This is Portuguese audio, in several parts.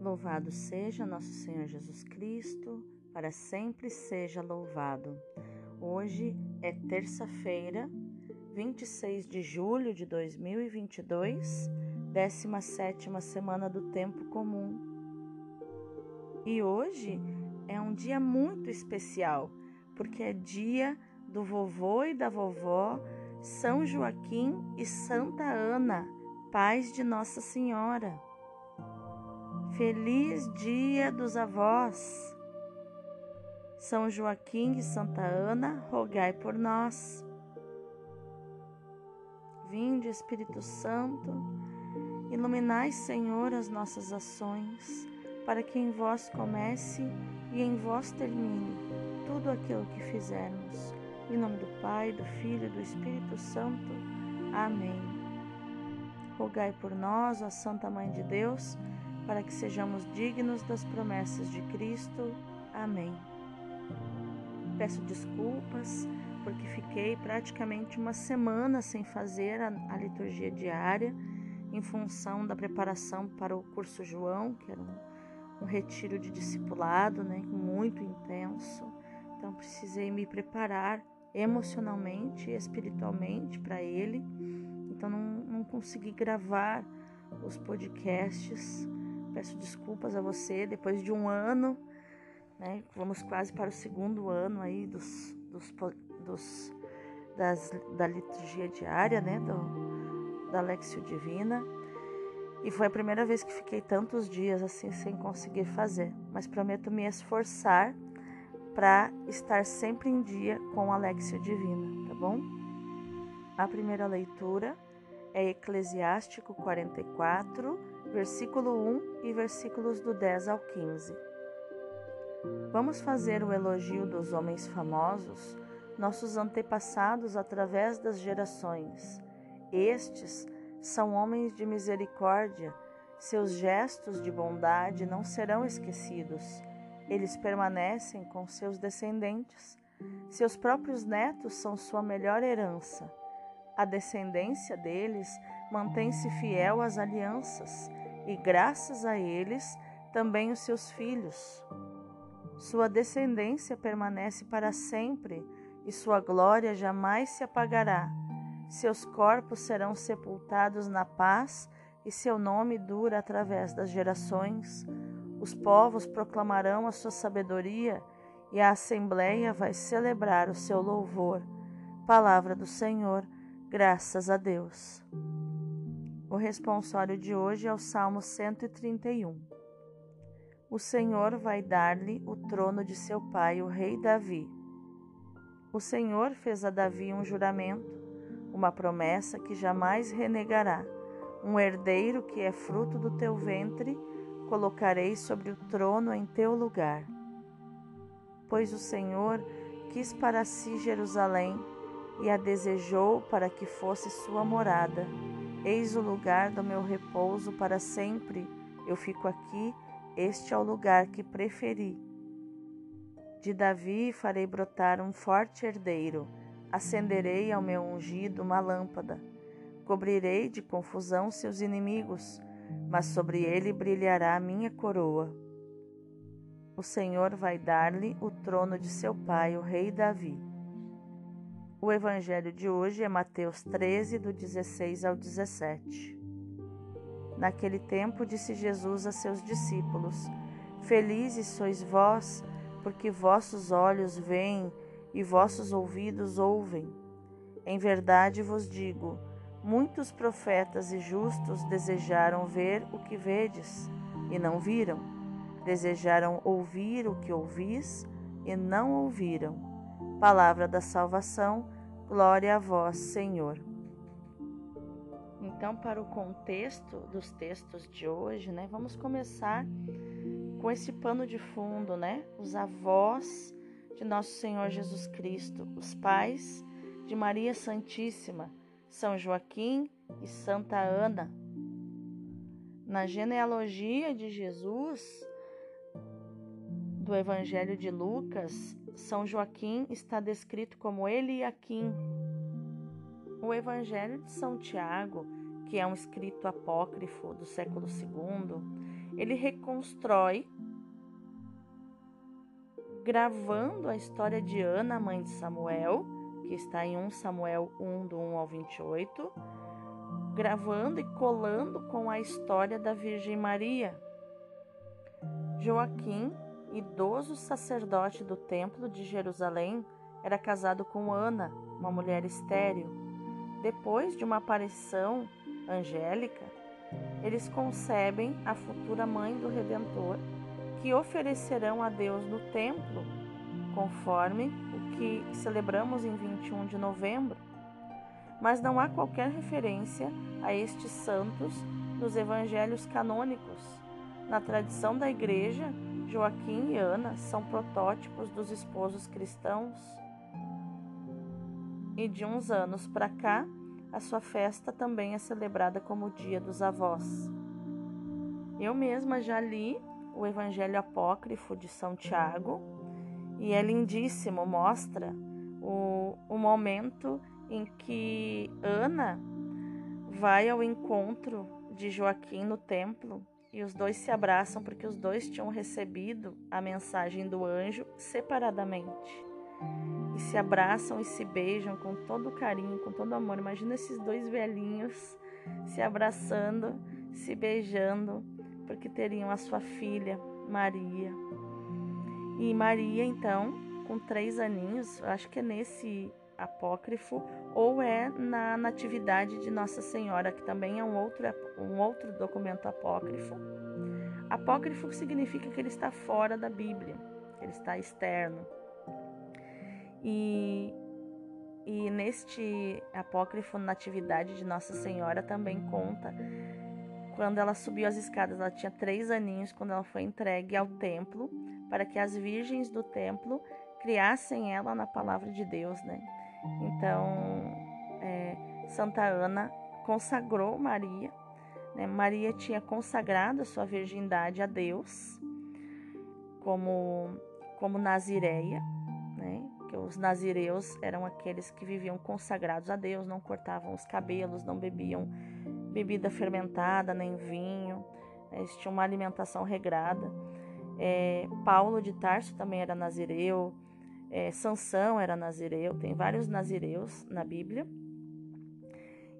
Louvado seja nosso Senhor Jesus Cristo, para sempre seja louvado. Hoje é terça-feira, 26 de julho de 2022, 17 semana do tempo comum. E hoje é um dia muito especial, porque é dia do vovô e da vovó São Joaquim e Santa Ana, pais de Nossa Senhora. Feliz Dia dos Avós! São Joaquim e Santa Ana, rogai por nós. Vinde, Espírito Santo, iluminai, Senhor, as nossas ações, para que em vós comece e em vós termine tudo aquilo que fizermos. Em nome do Pai, do Filho e do Espírito Santo. Amém. Rogai por nós, ó Santa Mãe de Deus, para que sejamos dignos das promessas de Cristo. Amém. Peço desculpas porque fiquei praticamente uma semana sem fazer a, a, liturgia diária em função da preparação para o curso João, que era um, um retiro de discipulado, né, muito intenso. Então precisei me preparar emocionalmente e espiritualmente para ele. Então não, não consegui gravar os podcasts Peço desculpas a você depois de um ano, né? Vamos quase para o segundo ano aí dos, dos, dos das, da liturgia diária, né? Do, da Lexio Divina. E foi a primeira vez que fiquei tantos dias assim sem conseguir fazer, mas prometo me esforçar para estar sempre em dia com a Lexio Divina, tá bom? A primeira leitura é Eclesiástico 44, versículo 1 e versículos do 10 ao 15. Vamos fazer o elogio dos homens famosos, nossos antepassados através das gerações. Estes são homens de misericórdia, seus gestos de bondade não serão esquecidos. Eles permanecem com seus descendentes. Seus próprios netos são sua melhor herança. A descendência deles mantém-se fiel às alianças e graças a eles também os seus filhos. Sua descendência permanece para sempre e sua glória jamais se apagará. Seus corpos serão sepultados na paz e seu nome dura através das gerações. Os povos proclamarão a sua sabedoria e a assembleia vai celebrar o seu louvor. Palavra do Senhor, graças a Deus. O responsório de hoje é o Salmo 131. O Senhor vai dar-lhe o trono de seu pai, o rei Davi. O Senhor fez a Davi um juramento, uma promessa que jamais renegará. Um herdeiro que é fruto do teu ventre, colocarei sobre o trono em teu lugar. Pois o Senhor quis para si Jerusalém e a desejou para que fosse sua morada Eis o lugar do meu repouso para sempre. Eu fico aqui, este é o lugar que preferi. De Davi farei brotar um forte herdeiro, acenderei ao meu ungido uma lâmpada, cobrirei de confusão seus inimigos, mas sobre ele brilhará a minha coroa. O Senhor vai dar-lhe o trono de seu pai, o rei Davi. O evangelho de hoje é Mateus 13, do 16 ao 17. Naquele tempo disse Jesus a seus discípulos: Felizes sois vós, porque vossos olhos veem e vossos ouvidos ouvem. Em verdade vos digo: muitos profetas e justos desejaram ver o que vedes e não viram, desejaram ouvir o que ouvis e não ouviram Palavra da salvação, glória a vós, Senhor. Então, para o contexto dos textos de hoje, né, vamos começar com esse pano de fundo, né? Os avós de nosso Senhor Jesus Cristo, os pais de Maria Santíssima, São Joaquim e Santa Ana. Na genealogia de Jesus, do Evangelho de Lucas, são Joaquim está descrito como Eliaquim. O Evangelho de São Tiago, que é um escrito apócrifo do século II, ele reconstrói gravando a história de Ana, mãe de Samuel, que está em 1 Samuel 1, do 1 ao 28, gravando e colando com a história da Virgem Maria. Joaquim, idoso sacerdote do Templo de Jerusalém, era casado com Ana, uma mulher estéril. Depois de uma aparição angélica, eles concebem a futura mãe do Redentor, que oferecerão a Deus no templo, conforme o que celebramos em 21 de novembro. Mas não há qualquer referência a estes santos nos evangelhos canônicos. Na tradição da Igreja, Joaquim e Ana são protótipos dos esposos cristãos. E de uns anos para cá, a sua festa também é celebrada como Dia dos Avós. Eu mesma já li o Evangelho Apócrifo de São Tiago e é lindíssimo, mostra o, o momento em que Ana vai ao encontro de Joaquim no templo e os dois se abraçam porque os dois tinham recebido a mensagem do anjo separadamente e se abraçam e se beijam com todo carinho, com todo amor. Imagina esses dois velhinhos se abraçando, se beijando, porque teriam a sua filha, Maria. E Maria, então, com três aninhos, acho que é nesse apócrifo, ou é na Natividade de Nossa Senhora, que também é um outro, um outro documento apócrifo. Apócrifo significa que ele está fora da Bíblia, ele está externo. E, e neste apócrifo Natividade de Nossa Senhora também conta quando ela subiu as escadas. Ela tinha três aninhos quando ela foi entregue ao templo para que as virgens do templo criassem ela na palavra de Deus, né? Então, é, Santa Ana consagrou Maria. Né? Maria tinha consagrado a sua virgindade a Deus como como nazireia que os nazireus eram aqueles que viviam consagrados a Deus, não cortavam os cabelos, não bebiam bebida fermentada, nem vinho, né, eles tinham uma alimentação regrada. É, Paulo de Tarso também era nazireu, é, Sansão era nazireu, tem vários nazireus na Bíblia.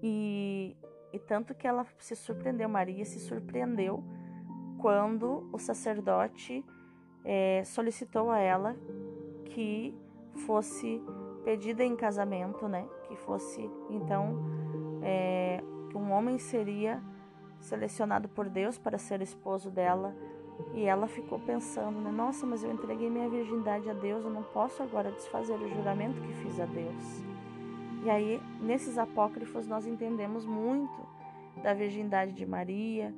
E, e tanto que ela se surpreendeu, Maria se surpreendeu quando o sacerdote é, solicitou a ela que fosse pedida em casamento, né? Que fosse então é, que um homem seria selecionado por Deus para ser esposo dela. E ela ficou pensando, né? Nossa, mas eu entreguei minha virgindade a Deus, eu não posso agora desfazer o juramento que fiz a Deus. E aí, nesses apócrifos, nós entendemos muito da virgindade de Maria,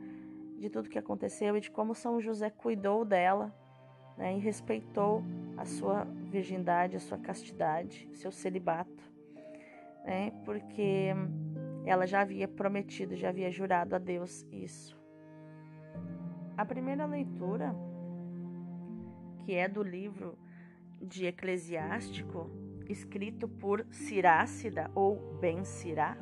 de tudo que aconteceu e de como São José cuidou dela né, e respeitou a sua virgindade, a sua castidade, seu celibato, né, porque ela já havia prometido, já havia jurado a Deus isso. A primeira leitura, que é do livro de Eclesiástico, escrito por Cirácida ou Ben Sirá,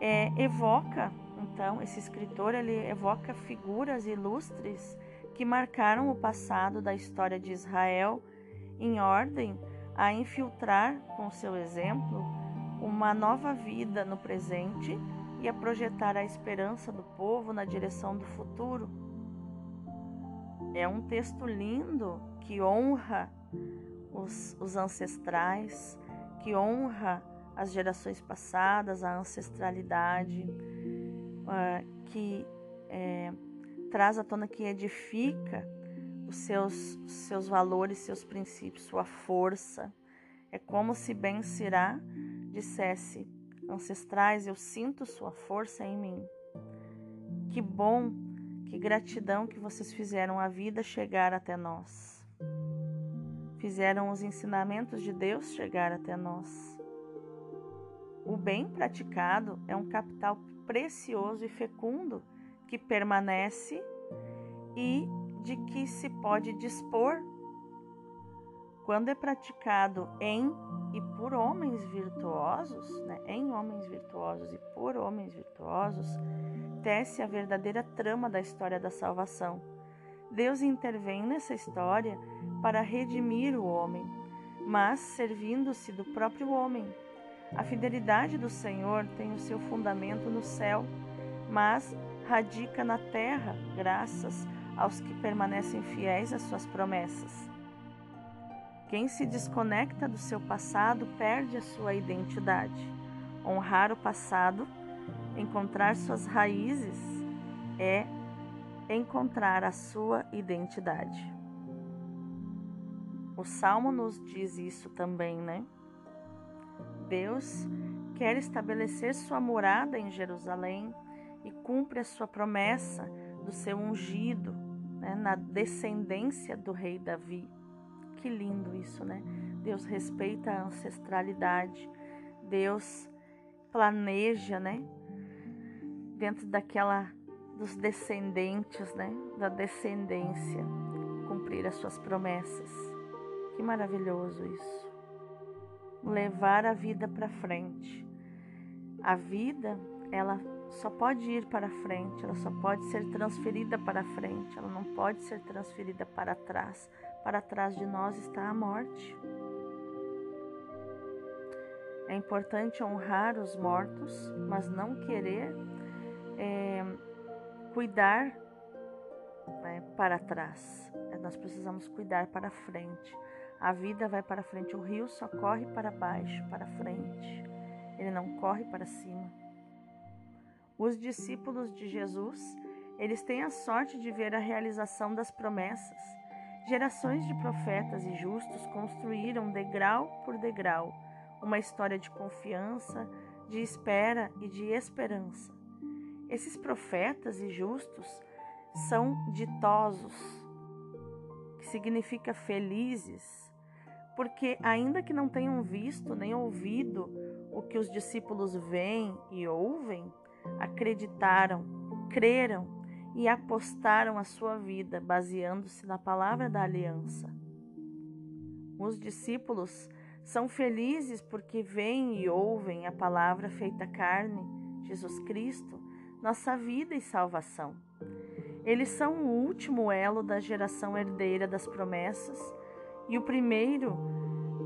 é, evoca, então, esse escritor ele evoca figuras ilustres que marcaram o passado da história de Israel, em ordem a infiltrar com seu exemplo uma nova vida no presente e a projetar a esperança do povo na direção do futuro. É um texto lindo que honra os, os ancestrais, que honra as gerações passadas, a ancestralidade, uh, que é, traz à tona que edifica os seus, seus valores, seus princípios, sua força. É como se Ben Sirá dissesse: Ancestrais, eu sinto sua força em mim. Que bom, que gratidão que vocês fizeram a vida chegar até nós. Fizeram os ensinamentos de Deus chegar até nós. O bem praticado é um capital precioso e fecundo que permanece e de que se pode dispor quando é praticado em e por homens virtuosos, né, em homens virtuosos e por homens virtuosos, acontece a verdadeira trama da história da salvação. Deus intervém nessa história para redimir o homem, mas servindo-se do próprio homem. A fidelidade do Senhor tem o seu fundamento no céu, mas radica na terra, graças aos que permanecem fiéis às suas promessas. Quem se desconecta do seu passado perde a sua identidade. Honrar o passado, encontrar suas raízes, é encontrar a sua identidade. O Salmo nos diz isso também, né? Deus quer estabelecer sua morada em Jerusalém e cumpre a sua promessa do seu ungido né, na descendência do rei Davi. Que lindo isso, né? Deus respeita a ancestralidade, Deus planeja, né? Dentro daquela dos descendentes, né? Da descendência, cumprir as suas promessas. Que maravilhoso isso. Levar a vida para frente. A vida, ela só pode ir para frente, ela só pode ser transferida para frente, ela não pode ser transferida para trás. Para trás de nós está a morte. É importante honrar os mortos, mas não querer é, cuidar né, para trás. É, nós precisamos cuidar para frente. A vida vai para frente, o rio só corre para baixo, para frente. Ele não corre para cima. Os discípulos de Jesus, eles têm a sorte de ver a realização das promessas. Gerações de profetas e justos construíram degrau por degrau uma história de confiança, de espera e de esperança. Esses profetas e justos são ditosos, que significa felizes, porque ainda que não tenham visto nem ouvido o que os discípulos veem e ouvem, acreditaram, creram e apostaram a sua vida baseando-se na palavra da aliança. Os discípulos são felizes porque veem e ouvem a palavra feita carne, Jesus Cristo, nossa vida e salvação. Eles são o último elo da geração herdeira das promessas e o primeiro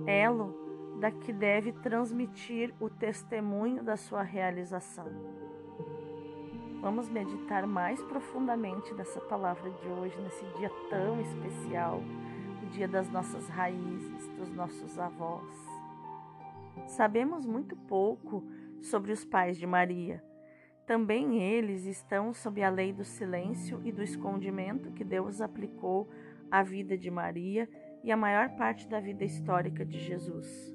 elo da que deve transmitir o testemunho da sua realização. Vamos meditar mais profundamente dessa palavra de hoje, nesse dia tão especial, o dia das nossas raízes, dos nossos avós. Sabemos muito pouco sobre os pais de Maria. Também eles estão sob a lei do silêncio e do escondimento que Deus aplicou à vida de Maria e à maior parte da vida histórica de Jesus.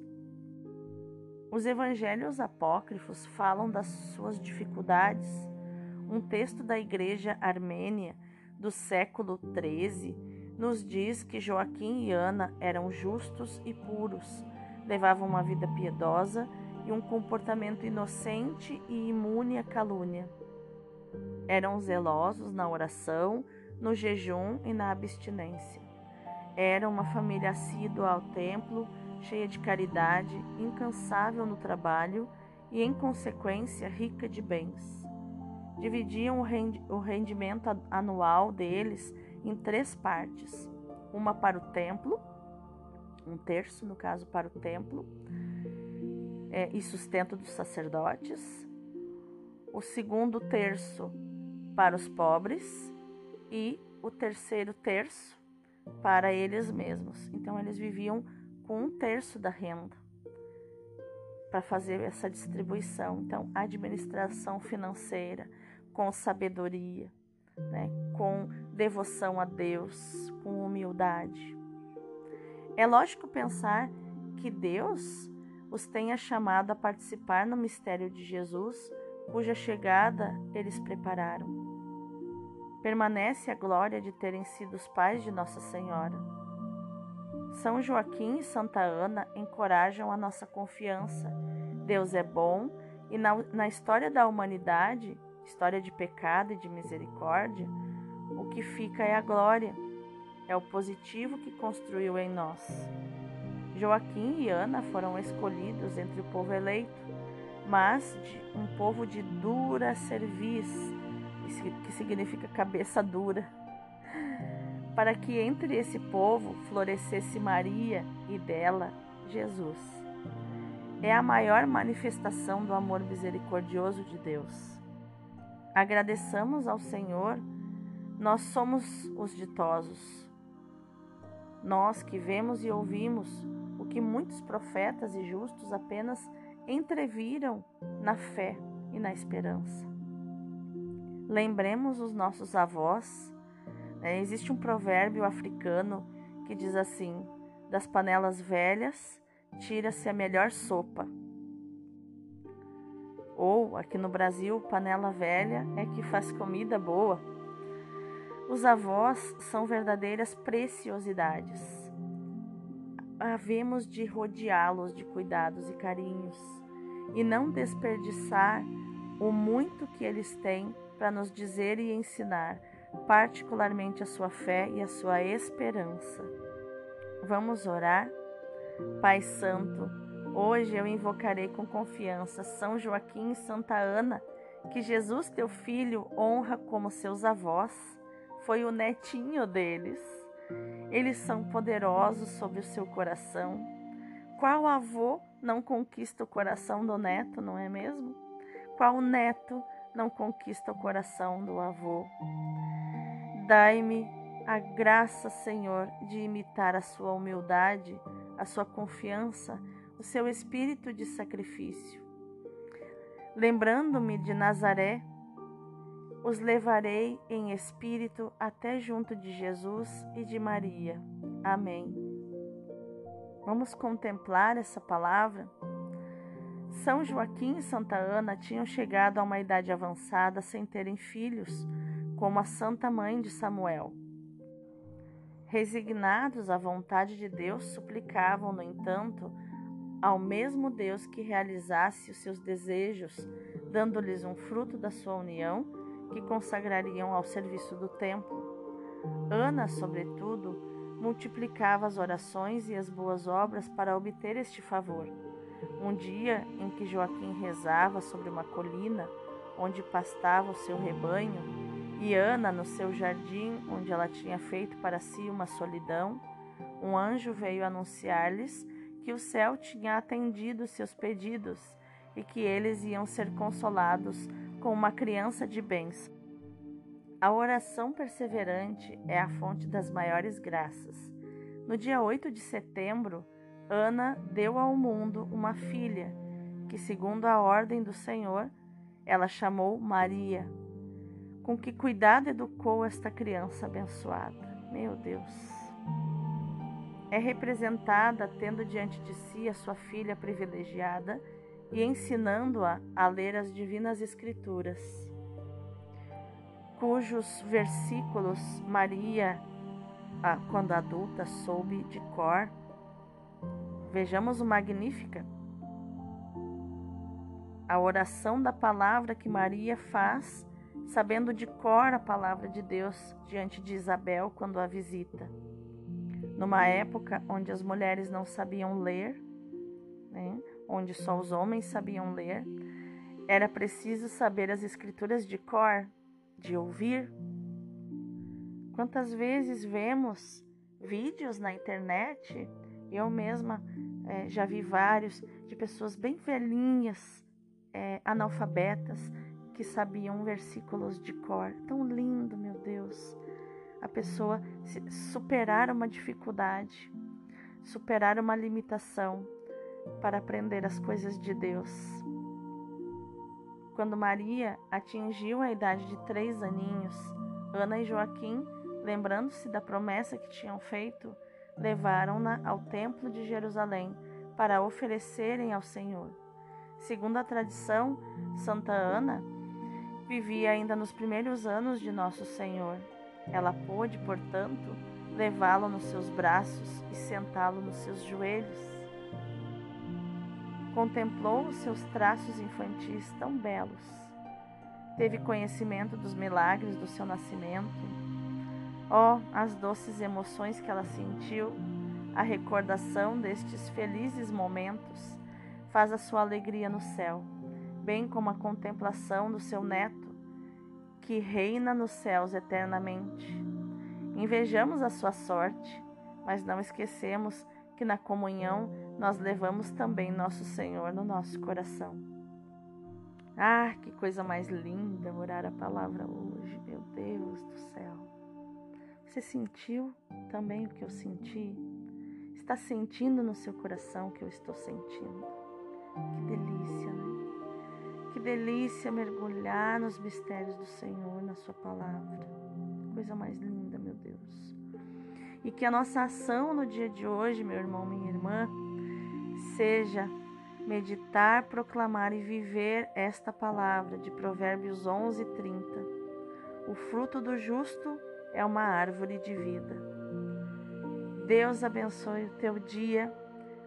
Os evangelhos apócrifos falam das suas dificuldades um texto da Igreja Armênia do século XIII nos diz que Joaquim e Ana eram justos e puros, levavam uma vida piedosa e um comportamento inocente e imune à calúnia. Eram zelosos na oração, no jejum e na abstinência. Eram uma família assídua ao templo, cheia de caridade, incansável no trabalho e, em consequência, rica de bens dividiam o rendimento anual deles em três partes: uma para o templo, um terço, no caso, para o templo é, e sustento dos sacerdotes, o segundo terço para os pobres e o terceiro terço para eles mesmos. Então, eles viviam com um terço da renda para fazer essa distribuição. Então, administração financeira com sabedoria, né? com devoção a Deus, com humildade. É lógico pensar que Deus os tenha chamado a participar no mistério de Jesus, cuja chegada eles prepararam. Permanece a glória de terem sido os pais de Nossa Senhora. São Joaquim e Santa Ana encorajam a nossa confiança. Deus é bom e na, na história da humanidade história de pecado e de misericórdia, o que fica é a glória, é o positivo que construiu em nós. Joaquim e Ana foram escolhidos entre o povo eleito, mas um povo de dura cerviz, que significa cabeça dura, para que entre esse povo florescesse Maria e dela Jesus. É a maior manifestação do amor misericordioso de Deus. Agradeçamos ao Senhor, nós somos os ditosos. Nós que vemos e ouvimos o que muitos profetas e justos apenas entreviram na fé e na esperança. Lembremos os nossos avós. Né? Existe um provérbio africano que diz assim: das panelas velhas tira-se a melhor sopa. Ou, aqui no Brasil, panela velha é que faz comida boa. Os avós são verdadeiras preciosidades. Havemos de rodeá-los de cuidados e carinhos e não desperdiçar o muito que eles têm para nos dizer e ensinar, particularmente a sua fé e a sua esperança. Vamos orar? Pai Santo, hoje eu invocarei com confiança São Joaquim e Santa Ana, que Jesus, teu filho, honra como seus avós, foi o netinho deles. Eles são poderosos sobre o seu coração. Qual avô não conquista o coração do neto, não é mesmo? Qual neto não conquista o coração do avô? Dai-me a graça, Senhor, de imitar a sua humildade, a sua confiança, o seu espírito de sacrifício. Lembrando-me de Nazaré, os levarei em espírito até junto de Jesus e de Maria. Amém. Vamos contemplar essa palavra? São Joaquim e Santa Ana tinham chegado a uma idade avançada sem terem filhos, como a Santa Mãe de Samuel. Resignados à vontade de Deus, suplicavam, no entanto, ao mesmo Deus que realizasse os seus desejos, dando-lhes um fruto da sua união que consagrariam ao serviço do templo. Ana, sobretudo, multiplicava as orações e as boas obras para obter este favor. Um dia em que Joaquim rezava sobre uma colina onde pastava o seu rebanho, e Ana no seu jardim, onde ela tinha feito para si uma solidão, um anjo veio anunciar-lhes que o céu tinha atendido seus pedidos e que eles iam ser consolados com uma criança de bens. A oração perseverante é a fonte das maiores graças. No dia 8 de setembro, Ana deu ao mundo uma filha, que, segundo a ordem do Senhor, ela chamou Maria. Com que cuidado educou esta criança abençoada. Meu Deus. É representada tendo diante de si a sua filha privilegiada e ensinando-a a ler as divinas Escrituras, cujos versículos Maria, quando adulta, soube de cor Vejamos o Magnífica. A oração da palavra que Maria faz, sabendo de cor a palavra de Deus diante de Isabel quando a visita. Numa época onde as mulheres não sabiam ler, né, onde só os homens sabiam ler, era preciso saber as escrituras de cor, de ouvir. Quantas vezes vemos vídeos na internet, eu mesma é, já vi vários de pessoas bem velhinhas, é, analfabetas, que sabiam versículos de cor. Tão lindo, meu Deus. A pessoa superar uma dificuldade, superar uma limitação para aprender as coisas de Deus. Quando Maria atingiu a idade de três aninhos, Ana e Joaquim, lembrando-se da promessa que tinham feito, levaram-na ao templo de Jerusalém para oferecerem ao Senhor. Segundo a tradição, Santa Ana vivia ainda nos primeiros anos de Nosso Senhor. Ela pôde, portanto, levá-lo nos seus braços e sentá-lo nos seus joelhos. Contemplou os seus traços infantis tão belos. Teve conhecimento dos milagres do seu nascimento Oh, as doces emoções que ela sentiu, a recordação destes felizes momentos faz a sua alegria no céu, bem como a contemplação do seu neto, que reina nos céus eternamente. Invejamos a sua sorte, mas não esquecemos que na comunhão nós levamos também nosso Senhor no nosso coração. Ah, que coisa mais linda orar a palavra hoje, meu Deus do céu. Você sentiu também o que eu senti? Está sentindo no seu coração o que eu estou sentindo? Que delícia, né? Delícia mergulhar nos mistérios do Senhor, na Sua palavra. Coisa mais linda, meu Deus. E que a nossa ação no dia de hoje, meu irmão, minha irmã, seja meditar, proclamar e viver esta palavra de Provérbios 11, 30. O fruto do justo é uma árvore de vida. Deus abençoe o teu dia.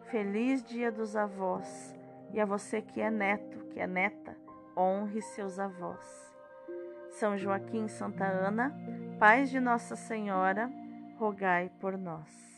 Feliz dia dos avós. E a você que é neto, que é neta, honre seus avós. São Joaquim Santa Ana, pais de Nossa Senhora, rogai por nós.